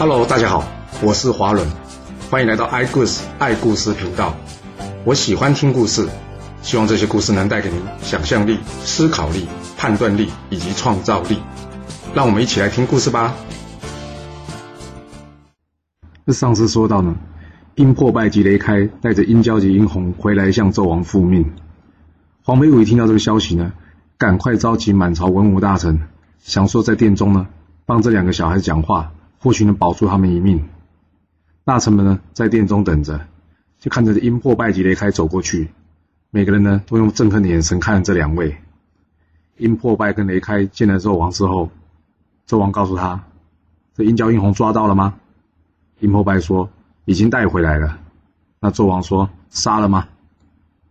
Hello，大家好，我是华伦，欢迎来到爱故事爱故事频道。我喜欢听故事，希望这些故事能带给您想象力、思考力、判断力以及创造力。让我们一起来听故事吧。那上次说到呢，殷破败及雷开带着殷郊及殷红回来向纣王复命。黄飞虎一听到这个消息呢，赶快召集满朝文武大臣，想说在殿中呢帮这两个小孩子讲话。或许能保住他们一命。大臣们呢，在殿中等着，就看着阴破败及雷开走过去。每个人呢，都用憎恨的眼神看着这两位。阴破败跟雷开见了纣王之后，纣王告诉他：“这阴交阴红抓到了吗？”阴破败说：“已经带回来了。”那纣王说：“杀了吗？”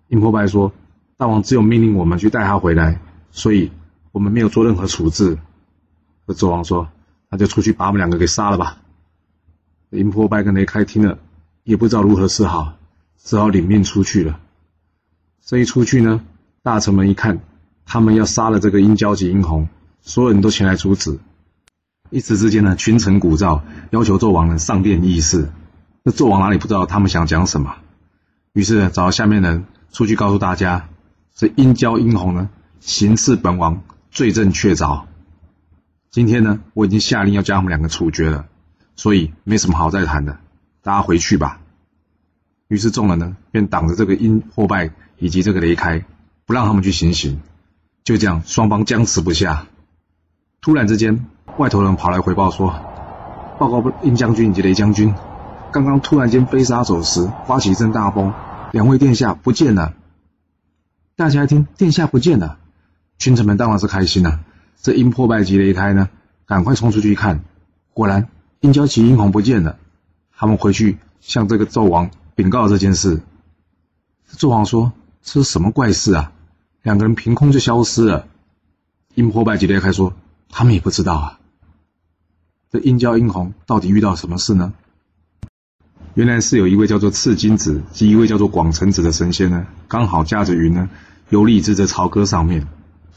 阴破败说：“大王只有命令我们去带他回来，所以我们没有做任何处置。”那纣王说。那就出去把我们两个给杀了吧。林破败跟雷开听了，也不知道如何是好，只好领命出去了。这一出去呢，大臣们一看，他们要杀了这个殷郊及殷红，所有人都前来阻止。一时之间呢，群臣鼓噪，要求纣王呢上殿议事。那纣王哪里不知道他们想讲什么？于是找下面人出去告诉大家：这殷郊殷红呢，行刺本王，罪证确凿。今天呢，我已经下令要将他们两个处决了，所以没什么好再谈的，大家回去吧。于是众人呢，便挡着这个殷破败以及这个雷开，不让他们去行刑。就这样，双方僵持不下。突然之间，外头人跑来回报说：“报告殷将军以及雷将军，刚刚突然间飞沙走石，刮起一阵大风，两位殿下不见了。”大家一听，殿下不见了，群臣们当然是开心了。这阴破败及雷开呢，赶快冲出去一看，果然殷郊及殷红不见了。他们回去向这个纣王禀告这件事。纣王说：“这是什么怪事啊？两个人凭空就消失了。”阴破败及雷开说：“他们也不知道啊。”这殷郊殷红到底遇到什么事呢？原来是有一位叫做赤金子及一位叫做广成子的神仙呢，刚好驾着云呢，游历至这朝歌上面。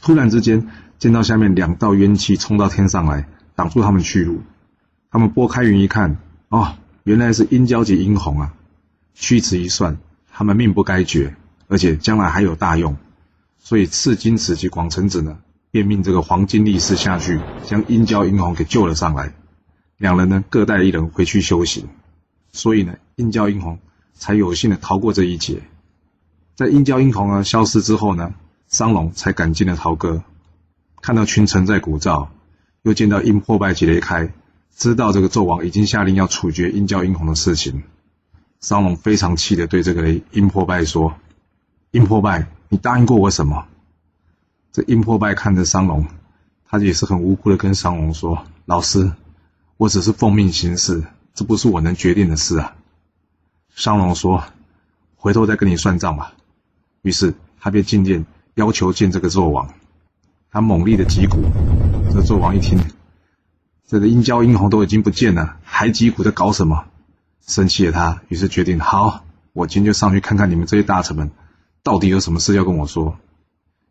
突然之间，见到下面两道冤气冲到天上来，挡住他们去路。他们拨开云一看，哦，原来是殷郊及殷红啊！屈指一算，他们命不该绝，而且将来还有大用。所以赤金子及广成子呢，便命这个黄金力士下去，将殷郊、殷红给救了上来。两人呢，各带一人回去修行。所以呢，殷郊、殷红才有幸的逃过这一劫。在殷郊、殷红呢消失之后呢？商龙才赶进了陶歌，看到群臣在鼓噪，又见到殷破败及雷开，知道这个纣王已经下令要处决殷郊殷红的事情，商龙非常气的对这个殷破败说：“殷破败，你答应过我什么？”这殷破败看着商龙，他也是很无辜的跟商龙说：“老师，我只是奉命行事，这不是我能决定的事啊。”商龙说：“回头再跟你算账吧。”于是他便进殿。要求见这个纣王，他猛力的击鼓。这纣王一听，这个殷郊殷红都已经不见了，还击鼓在搞什么？生气的他，于是决定：好，我今天就上去看看你们这些大臣们到底有什么事要跟我说。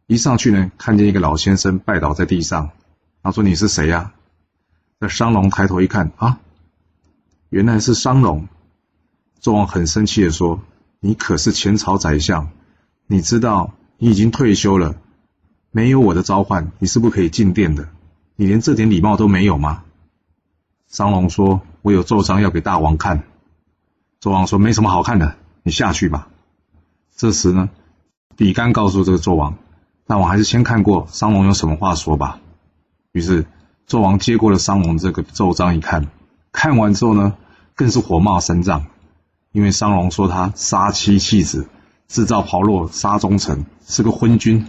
一上去呢，看见一个老先生拜倒在地上，他说：“你是谁呀？”这商龙抬头一看，啊，原来是商龙。纣王很生气的说：“你可是前朝宰相，你知道？”你已经退休了，没有我的召唤，你是不可以进殿的。你连这点礼貌都没有吗？商龙说：“我有奏章要给大王看。”纣王说：“没什么好看的，你下去吧。”这时呢，比干告诉这个纣王：“大王还是先看过商龙有什么话说吧。”于是纣王接过了商龙这个奏章一看，看完之后呢，更是火冒三丈，因为商龙说他杀妻弃子。制造炮烙杀忠臣，是个昏君。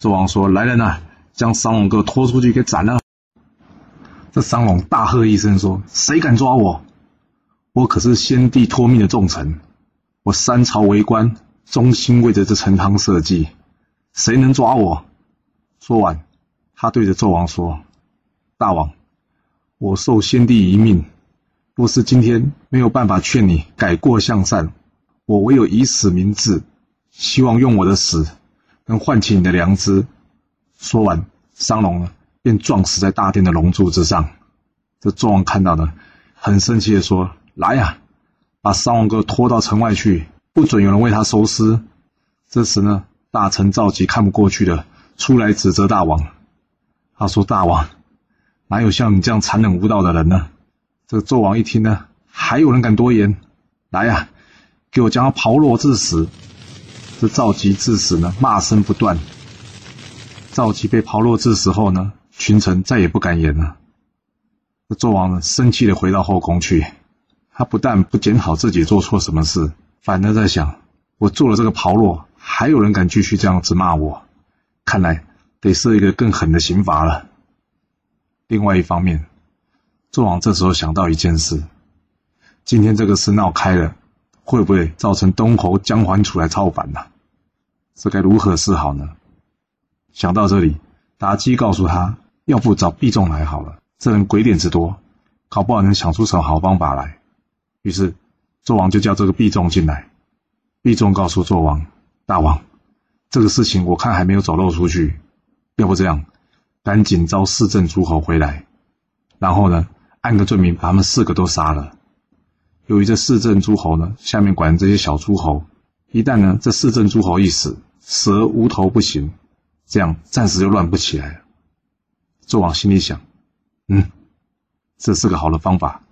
纣王说：“来人呐，将商龙哥拖出去给斩了！”这商龙大喝一声说：“谁敢抓我？我可是先帝托命的重臣，我三朝为官，忠心为着这陈汤社稷，谁能抓我？”说完，他对着纣王说：“大王，我受先帝遗命，若是今天没有办法劝你改过向善。”我唯有以死明志，希望用我的死能唤起你的良知。说完，商龙呢便撞死在大殿的龙柱之上。这纣王看到呢，很生气的说：“来呀，把商王哥拖到城外去，不准有人为他收尸。”这时呢，大臣赵吉看不过去的，出来指责大王。他说：“大王，哪有像你这样残忍无道的人呢？”这纣王一听呢，还有人敢多言？来呀，给我将他刨落致死！这赵吉致死呢，骂声不断。赵吉被刨落致死后呢，群臣再也不敢言了。这纣王呢，生气的回到后宫去。他不但不检讨自己做错什么事，反而在想：我做了这个刨落。还有人敢继续这样子骂我？看来得设一个更狠的刑罚了。另外一方面，纣王这时候想到一件事：今天这个事闹开了，会不会造成东侯姜桓楚来造反呢？这该如何是好呢？想到这里，妲己告诉他：要不找毕仲来好了，这人鬼点子多，搞不好能想出什么好方法来。于是，纣王就叫这个毕仲进来。毕仲告诉纣王。大王，这个事情我看还没有走漏出去，要不这样，赶紧招四镇诸侯回来，然后呢，按个罪名把他们四个都杀了。由于这四镇诸侯呢，下面管这些小诸侯，一旦呢这四镇诸侯一死，死而无头不行，这样暂时就乱不起来了。纣王心里想，嗯，这是个好的方法，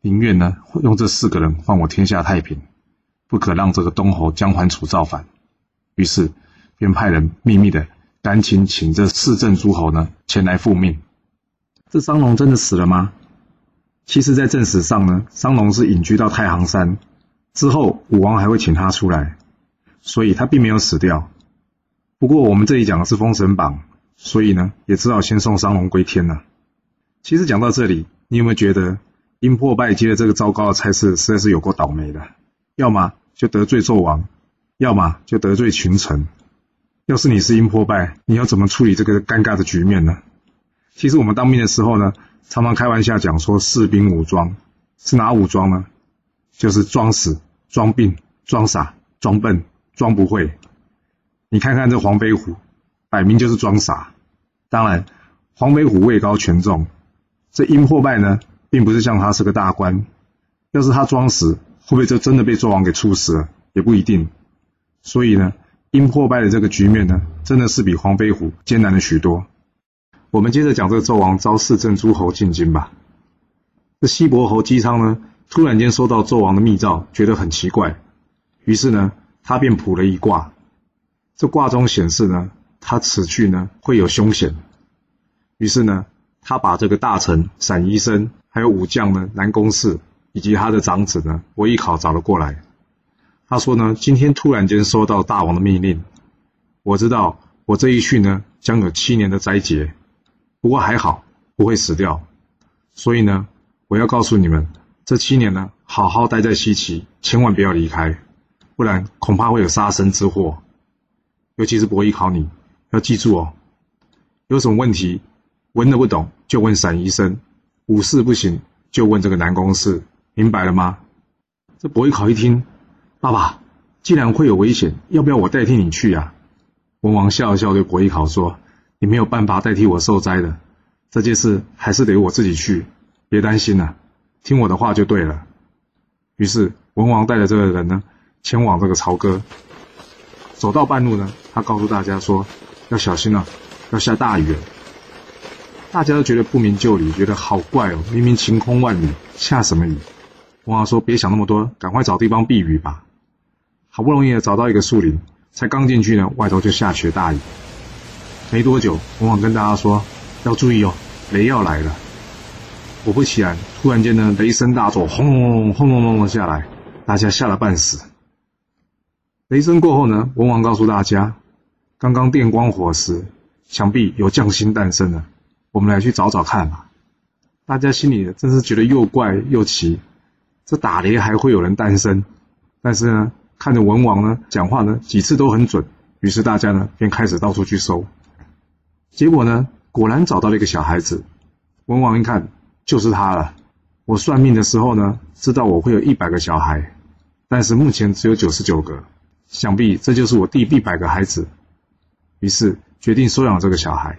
宁愿呢用这四个人换我天下太平，不可让这个东侯姜桓楚造反。于是，便派人秘密的赶紧请这四镇诸侯呢前来复命。这商龙真的死了吗？其实，在正史上呢，商龙是隐居到太行山之后，武王还会请他出来，所以他并没有死掉。不过，我们这里讲的是《封神榜》，所以呢，也只好先送商龙归天了。其实讲到这里，你有没有觉得阴破败接的这个糟糕的差事实在是有够倒霉的？要么就得罪纣王。要么就得罪群臣，要是你是阴破败，你要怎么处理这个尴尬的局面呢？其实我们当兵的时候呢，常常开玩笑讲说士兵武装是哪武装呢？就是装死、装病、装傻、装笨、装不会。你看看这黄飞虎，摆明就是装傻。当然，黄飞虎位高权重，这因破败呢，并不是像他是个大官。要是他装死，会不会就真的被纣王给处死了？也不一定。所以呢，因破败的这个局面呢，真的是比黄飞虎艰难了许多。我们接着讲这个纣王招四镇诸侯进京吧。这西伯侯姬昌呢，突然间收到纣王的密诏，觉得很奇怪，于是呢，他便卜了一卦。这卦中显示呢，他此去呢会有凶险。于是呢，他把这个大臣散宜生，还有武将呢南宫氏，以及他的长子呢伯邑考找了过来。他说呢，今天突然间收到大王的命令，我知道我这一去呢将有七年的灾劫，不过还好不会死掉，所以呢，我要告诉你们，这七年呢好好待在西岐，千万不要离开，不然恐怕会有杀身之祸。尤其是伯邑考，你要记住哦，有什么问题文的不懂就问闪医生，武士不行就问这个南宫氏，明白了吗？这伯邑考一听。爸爸，既然会有危险，要不要我代替你去呀？文王笑了笑，对伯邑考说：“你没有办法代替我受灾的，这件事还是得我自己去。别担心了，听我的话就对了。”于是文王带着这个人呢，前往这个朝歌。走到半路呢，他告诉大家说：“要小心了，要下大雨了。”大家都觉得不明就里，觉得好怪哦，明明晴空万里，下什么雨？文王说：“别想那么多，赶快找地方避雨吧。”好不容易找到一个树林，才刚进去呢，外头就下起了大雨。没多久，文王跟大家说：“要注意哦，雷要来了。”果不其然，突然间呢，雷声大作，轰隆隆、轰隆隆的下来，大家吓了半死。雷声过后呢，文王告诉大家：“刚刚电光火石，想必有将星诞生了，我们来去找找看吧。”大家心里真是觉得又怪又奇，这打雷还会有人诞生？但是呢？看着文王呢讲话呢几次都很准，于是大家呢便开始到处去搜，结果呢果然找到了一个小孩子。文王一看就是他了。我算命的时候呢知道我会有一百个小孩，但是目前只有九十九个，想必这就是我第一百个孩子。于是决定收养这个小孩。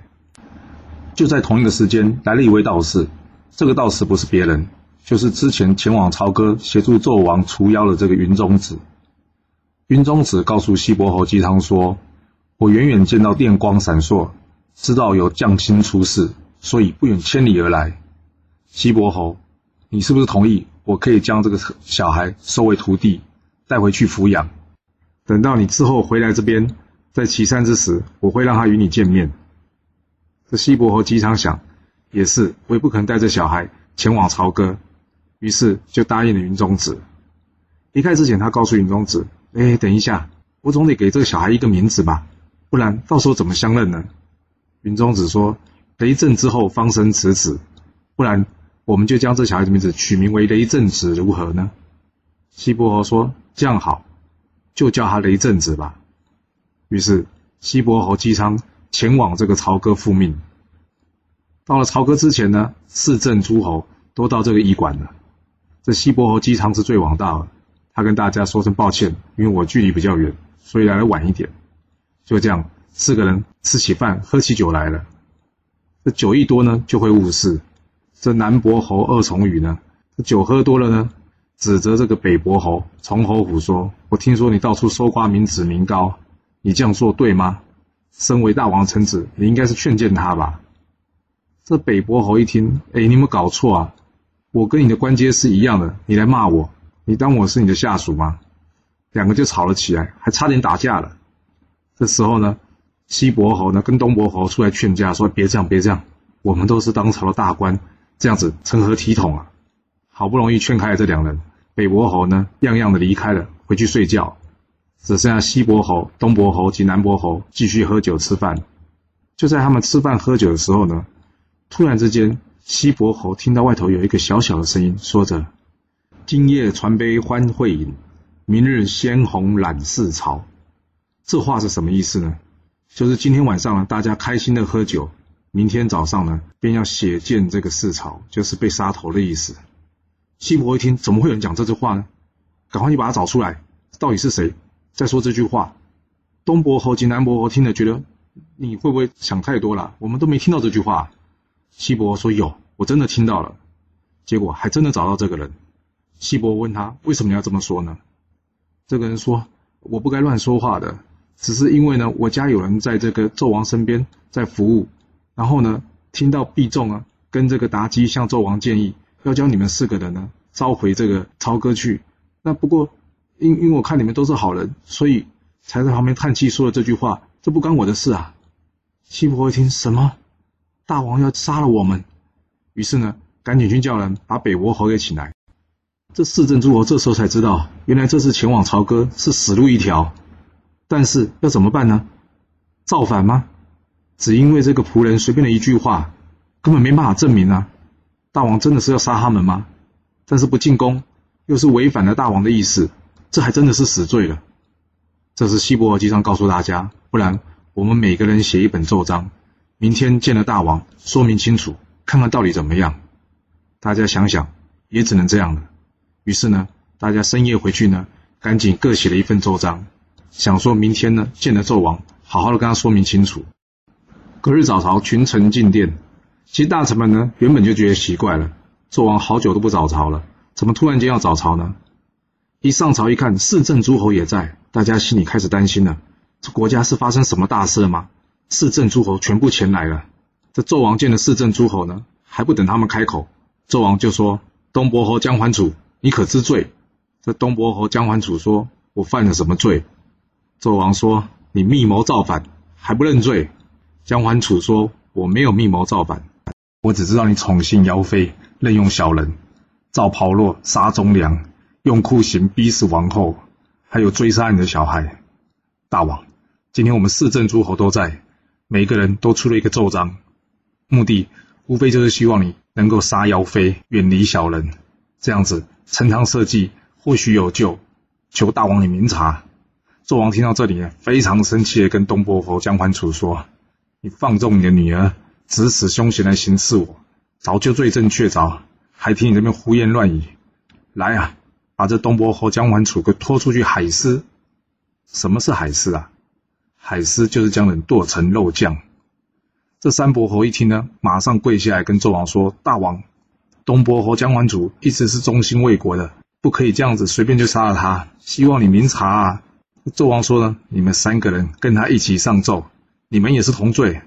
就在同一个时间来了一位道士，这个道士不是别人，就是之前前往朝歌协助纣王除妖的这个云中子。云中子告诉西伯侯姬汤说：“我远远见到电光闪烁，知道有将亲出世，所以不远千里而来。西伯侯，你是不是同意我可以将这个小孩收为徒弟，带回去抚养？等到你之后回来这边，在岐山之时，我会让他与你见面。”这西伯侯姬昌想，也是，我也不可能带着小孩前往朝歌，于是就答应了云中子。离开之前，他告诉云中子。哎，等一下，我总得给这个小孩一个名字吧，不然到时候怎么相认呢？云中子说：“雷震之后方生此子，不然我们就将这小孩的名字取名为雷震子，如何呢？”西伯侯说：“这样好，就叫他雷震子吧。”于是西伯侯姬昌前往这个朝歌复命。到了朝歌之前呢，四镇诸侯都到这个驿馆了，这西伯侯姬昌是最王大了。他跟大家说声抱歉，因为我距离比较远，所以来的晚一点。就这样，四个人吃起饭，喝起酒来了。这酒一多呢，就会误事。这南伯侯二重宇呢，这酒喝多了呢，指责这个北伯侯崇侯虎说：“我听说你到处搜刮民脂民膏，你这样做对吗？身为大王臣子，你应该是劝谏他吧。”这北伯侯一听，哎，你有没有搞错啊？我跟你的官阶是一样的，你来骂我。你当我是你的下属吗？两个就吵了起来，还差点打架了。这时候呢，西伯侯呢跟东伯侯出来劝架，说：“别这样，别这样，我们都是当朝的大官，这样子成何体统啊？”好不容易劝开了这两人，北伯侯呢样样的离开了，回去睡觉，只剩下西伯侯、东伯侯及南伯侯继续喝酒吃饭。就在他们吃饭喝酒的时候呢，突然之间，西伯侯听到外头有一个小小的声音，说着。今夜传杯欢会饮，明日鲜红染四朝。这话是什么意思呢？就是今天晚上呢，大家开心的喝酒，明天早上呢，便要血溅这个市朝，就是被杀头的意思。西伯一听，怎么会有人讲这句话呢？赶快去把他找出来，到底是谁在说这句话？东伯侯及南伯侯听了，觉得你会不会想太多了？我们都没听到这句话。西伯说有，我真的听到了。结果还真的找到这个人。西伯问他：“为什么要这么说呢？”这个人说：“我不该乱说话的，只是因为呢，我家有人在这个纣王身边在服务，然后呢，听到毕仲啊跟这个妲己向纣王建议，要将你们四个人呢召回这个朝歌去。那不过，因因为我看你们都是好人，所以才在旁边叹气说了这句话。这不关我的事啊！”西伯一听什么，大王要杀了我们，于是呢，赶紧去叫人把北伯侯给请来。这四镇诸侯这时候才知道，原来这次前往朝歌是死路一条。但是要怎么办呢？造反吗？只因为这个仆人随便的一句话，根本没办法证明啊！大王真的是要杀他们吗？但是不进攻，又是违反了大王的意思，这还真的是死罪了。这是西伯尔记上告诉大家，不然我们每个人写一本奏章，明天见了大王，说明清楚，看看到底怎么样。大家想想，也只能这样了。于是呢，大家深夜回去呢，赶紧各写了一份奏章，想说明天呢见了纣王，好好的跟他说明清楚。隔日早朝，群臣进殿。其实大臣们呢，原本就觉得奇怪了，纣王好久都不早朝了，怎么突然间要早朝呢？一上朝一看，四镇诸侯也在，大家心里开始担心了：这国家是发生什么大事了吗？四镇诸侯全部前来了。这纣王见了四镇诸侯呢，还不等他们开口，纣王就说：“东伯侯姜桓楚。”你可知罪？这东伯侯姜桓楚说：“我犯了什么罪？”纣王说：“你密谋造反，还不认罪？”姜桓楚说：“我没有密谋造反，我只知道你宠幸妖妃，任用小人，造炮烙杀忠良，用酷刑逼死王后，还有追杀你的小孩。”大王，今天我们四镇诸侯都在，每个人都出了一个奏章，目的无非就是希望你能够杀妖妃，远离小人，这样子。陈仓设计或许有救，求大王你明察。纣王听到这里呢，非常生气的跟东伯侯姜桓楚说：“你放纵你的女儿，指使凶险来行刺我，早就罪证确凿，还听你这边胡言乱语。来啊，把这东伯侯姜桓楚给拖出去海尸。什么是海尸啊？海尸就是将人剁成肉酱。这三伯侯一听呢，马上跪下来跟纣王说：大王。”东伯侯姜桓楚一直是忠心为国的，不可以这样子随便就杀了他。希望你明察啊！纣王说呢，你们三个人跟他一起上奏，你们也是同罪。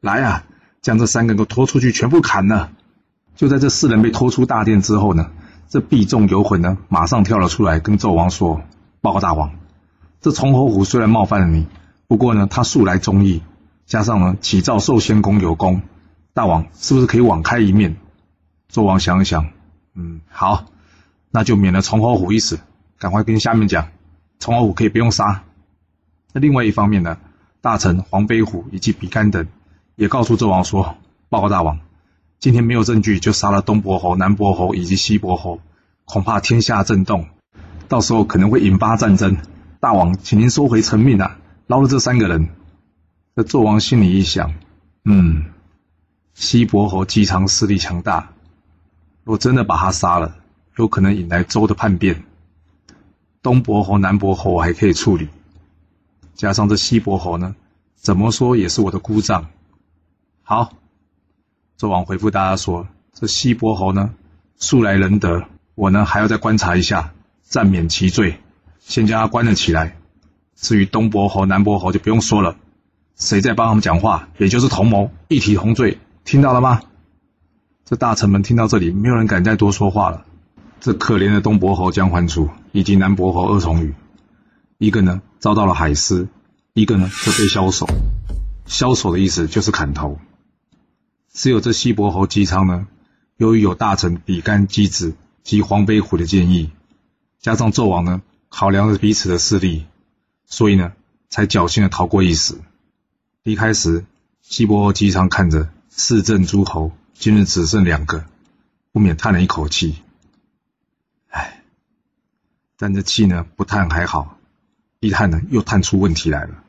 来啊，将这三个人都拖出去，全部砍了。就在这四人被拖出大殿之后呢，这必众游魂呢，马上跳了出来，跟纣王说：“报告大王，这崇侯虎虽然冒犯了你，不过呢，他素来忠义，加上呢，启诏寿仙公有功，大王是不是可以网开一面？”纣王想一想，嗯，好，那就免了崇侯虎一死。赶快跟下面讲，崇侯虎可以不用杀。那另外一方面呢，大臣黄飞虎以及比干等也告诉纣王说：“报告大王，今天没有证据就杀了东伯侯、南伯侯以及西伯侯，恐怕天下震动，到时候可能会引发战争。大王，请您收回成命啊，饶了这三个人。”那纣王心里一想，嗯，西伯侯姬昌势力强大，若真的把他杀了，有可能引来周的叛变。东伯侯、南伯侯还可以处理，加上这西伯侯呢，怎么说也是我的姑丈。好，纣王回复大家说：这西伯侯呢，素来仁德，我呢还要再观察一下，暂免其罪，先将他关了起来。至于东伯侯、南伯侯就不用说了，谁在帮他们讲话，也就是同谋，一体同罪，听到了吗？这大臣们听到这里，没有人敢再多说话了。这可怜的东伯侯姜桓楚以及南伯侯鄂崇禹，一个呢遭到了海尸，一个呢则被枭首。枭首的意思就是砍头。只有这西伯侯姬昌呢，由于有大臣比干姬子及黄飞虎的建议，加上纣王呢考量了彼此的势力，所以呢才侥幸的逃过一死。离开时，西伯侯姬昌看着四镇诸侯今日只剩两个，不免叹了一口气。但这气呢，不叹还好，一叹呢，又叹出问题来了。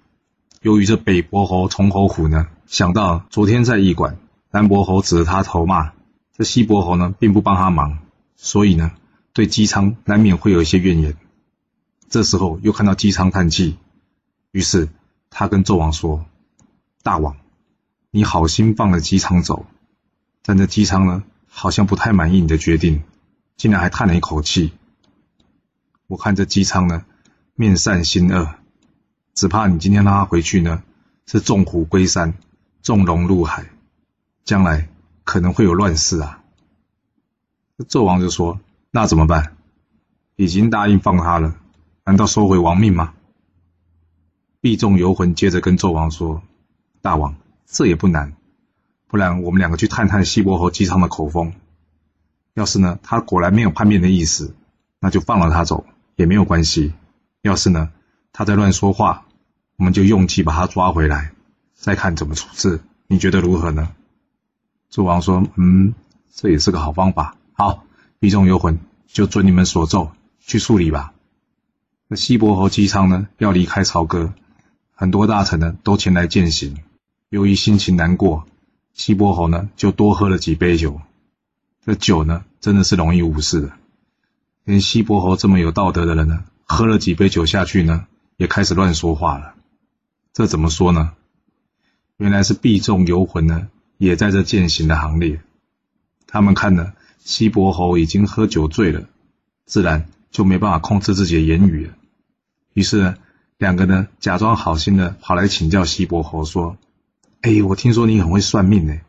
由于这北伯侯崇侯虎呢，想到昨天在驿馆，南伯侯指着他头骂，这西伯侯呢，并不帮他忙，所以呢，对姬昌难免会有一些怨言。这时候又看到姬昌叹气，于是他跟纣王说：“大王，你好心放了姬昌走，但这姬昌呢，好像不太满意你的决定，竟然还叹了一口气。”我看这姬昌呢，面善心恶，只怕你今天让他回去呢，是纵虎归山，纵龙入海，将来可能会有乱世啊。纣王就说：“那怎么办？已经答应放他了，难道收回王命吗？”必众游魂接着跟纣王说：“大王，这也不难，不然我们两个去探探西伯侯姬昌的口风，要是呢，他果然没有叛变的意思，那就放了他走。”也没有关系。要是呢，他在乱说话，我们就用计把他抓回来，再看怎么处置。你觉得如何呢？纣王说：“嗯，这也是个好方法。好，逼众游魂，就遵你们所奏去处理吧。”那西伯侯姬昌呢，要离开朝歌，很多大臣呢都前来饯行。由于心情难过，西伯侯呢就多喝了几杯酒。这酒呢，真的是容易误事的。连西伯侯这么有道德的人呢，喝了几杯酒下去呢，也开始乱说话了。这怎么说呢？原来是必众游魂呢，也在这践行的行列。他们看呢，西伯侯已经喝酒醉了，自然就没办法控制自己的言语了。于是呢，两个呢，假装好心的跑来请教西伯侯说：“哎，我听说你很会算命呢，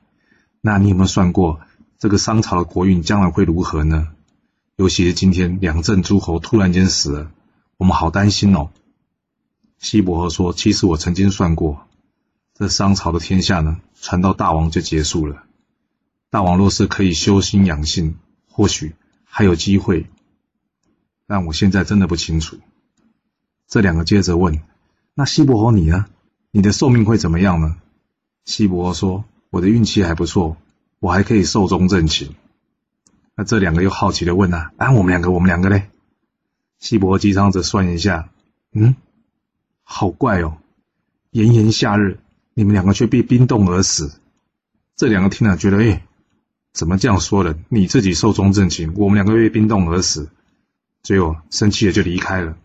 那你有没有算过这个商朝的国运将来会如何呢？”尤其是今天两镇诸侯突然间死了，我们好担心哦。西伯侯说：“其实我曾经算过，这商朝的天下呢，传到大王就结束了。大王若是可以修心养性，或许还有机会。但我现在真的不清楚。”这两个接着问：“那西伯侯你呢？你的寿命会怎么样呢？”西伯侯说：“我的运气还不错，我还可以寿终正寝。”那这两个又好奇的问啊，啊，我们两个，我们两个嘞？西伯姬昌则算一下，嗯，好怪哦，炎炎夏日，你们两个却被冰冻而死。这两个听了觉得，哎，怎么这样说的？你自己寿终正寝，我们两个被冰冻而死，最后生气的就离开了。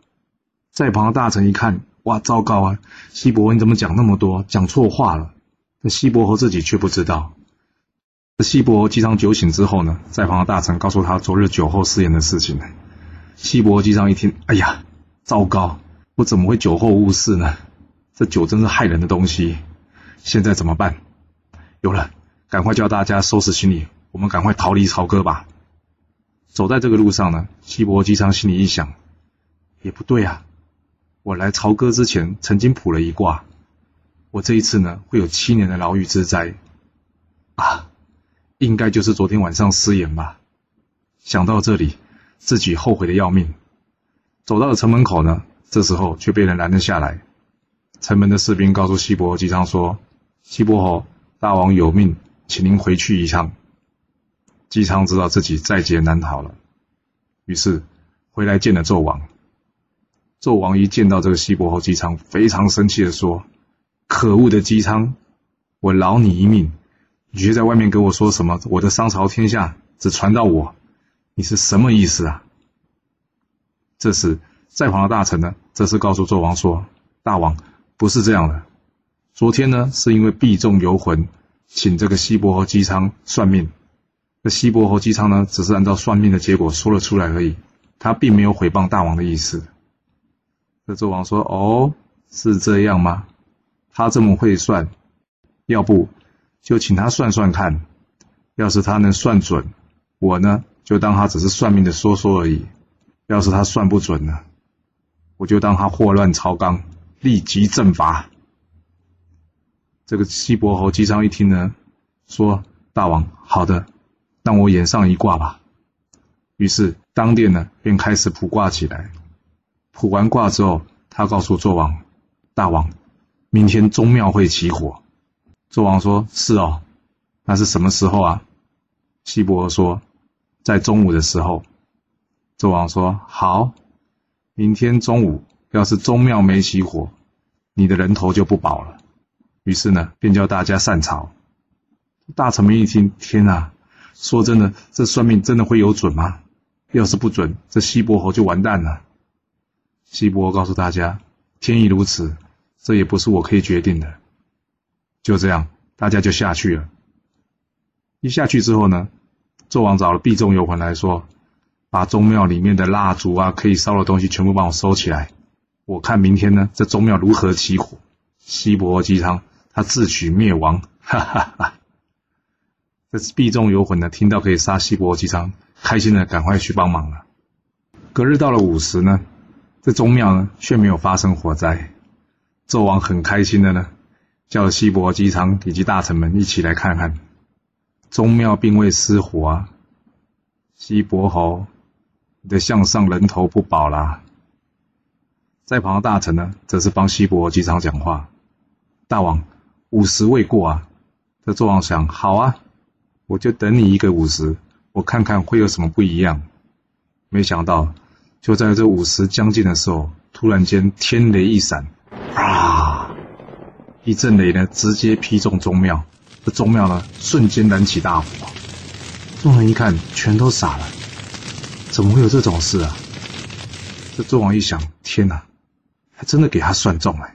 在旁的大臣一看，哇，糟糕啊！西伯你怎么讲那么多，讲错话了？那西伯侯自己却不知道。西伯姬昌酒醒之后呢，在旁的大臣告诉他昨日酒后失言的事情。西伯姬昌一听，哎呀，糟糕，我怎么会酒后误事呢？这酒真是害人的东西，现在怎么办？有了，赶快叫大家收拾行李，我们赶快逃离朝歌吧。走在这个路上呢，西伯姬昌心里一想，也不对啊，我来朝歌之前曾经卜了一卦，我这一次呢会有七年的牢狱之灾啊，应该就是昨天晚上失言吧。想到这里，自己后悔的要命。走到了城门口呢，这时候却被人拦了下来。城门的士兵告诉西伯姬昌说：“西伯侯，大王有命，请您回去一趟。”姬昌知道自己在劫难逃了，于是回来见了纣王。纣王一见到这个西伯侯姬昌，非常生气的说：“可恶的姬昌，我饶你一命，你却在外面跟我说什么？我的商朝天下只传到我，你是什么意思啊？”这时在旁的大臣呢，这是告诉纣王说：“大王不是这样的，昨天呢是因为避重游魂，请这个西伯侯姬昌算命。”这西伯侯姬昌呢，只是按照算命的结果说了出来而已，他并没有诽谤大王的意思。这纣王说：“哦，是这样吗？他这么会算，要不就请他算算看。要是他能算准，我呢就当他只是算命的说说而已；要是他算不准呢，我就当他祸乱朝纲，立即正法。”这个西伯侯姬昌一听呢，说：“大王，好的。”让我演上一卦吧。于是当殿呢便开始卜卦起来。卜完卦之后，他告诉纣王：“大王，明天宗庙会起火。”纣王说：“是哦，那是什么时候啊？”西伯侯说：“在中午的时候。”纣王说：“好，明天中午要是宗庙没起火，你的人头就不保了。”于是呢，便叫大家散朝。大臣们一听，天哪！说真的，这算命真的会有准吗？要是不准，这西伯侯就完蛋了。西伯侯告诉大家：“天意如此，这也不是我可以决定的。”就这样，大家就下去了。一下去之后呢，纣王找了毕仲游魂来说：“把宗庙里面的蜡烛啊，可以烧的东西全部帮我收起来。我看明天呢，这宗庙如何起火。”西伯姬昌他自取灭亡，哈哈哈。这是避重游魂呢，听到可以杀西伯姬昌，开心的赶快去帮忙了。隔日到了午时呢，这宗庙呢却没有发生火灾。纣王很开心的呢，叫西伯姬昌以及大臣们一起来看看，宗庙并未失火啊。西伯侯，你的项上人头不保啦。在旁的大臣呢，则是帮西伯姬昌讲话。大王，午时未过啊。这纣王想，好啊。我就等你一个午时，我看看会有什么不一样。没想到，就在这午时将近的时候，突然间天雷一闪，一阵雷呢，直接劈中宗庙。这宗庙呢，瞬间燃起大火。众人一看，全都傻了。怎么会有这种事啊？这纣王一想，天哪，还真的给他算中了。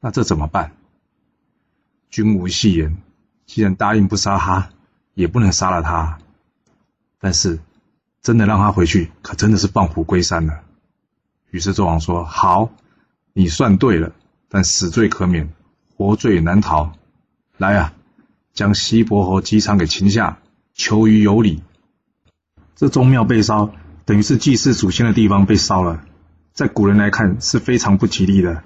那这怎么办？君无戏言，既然答应不杀他。也不能杀了他，但是真的让他回去，可真的是放虎归山了。于是纣王说：“好，你算对了，但死罪可免，活罪难逃。来啊，将西伯侯姬昌给擒下，求于有礼。”这宗庙被烧，等于是祭祀祖先的地方被烧了，在古人来看是非常不吉利的。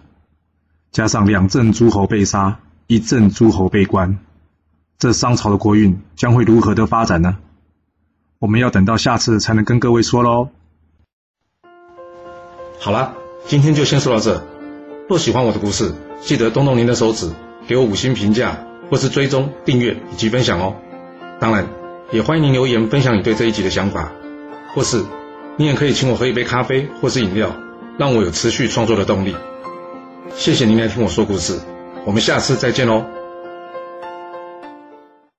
加上两镇诸侯被杀，一镇诸侯被关。这商朝的国运将会如何的发展呢？我们要等到下次才能跟各位说喽。好了，今天就先说到这。若喜欢我的故事，记得动动您的手指，给我五星评价，或是追踪、订阅以及分享哦。当然，也欢迎您留言分享你对这一集的想法，或是你也可以请我喝一杯咖啡或是饮料，让我有持续创作的动力。谢谢您来听我说故事，我们下次再见喽。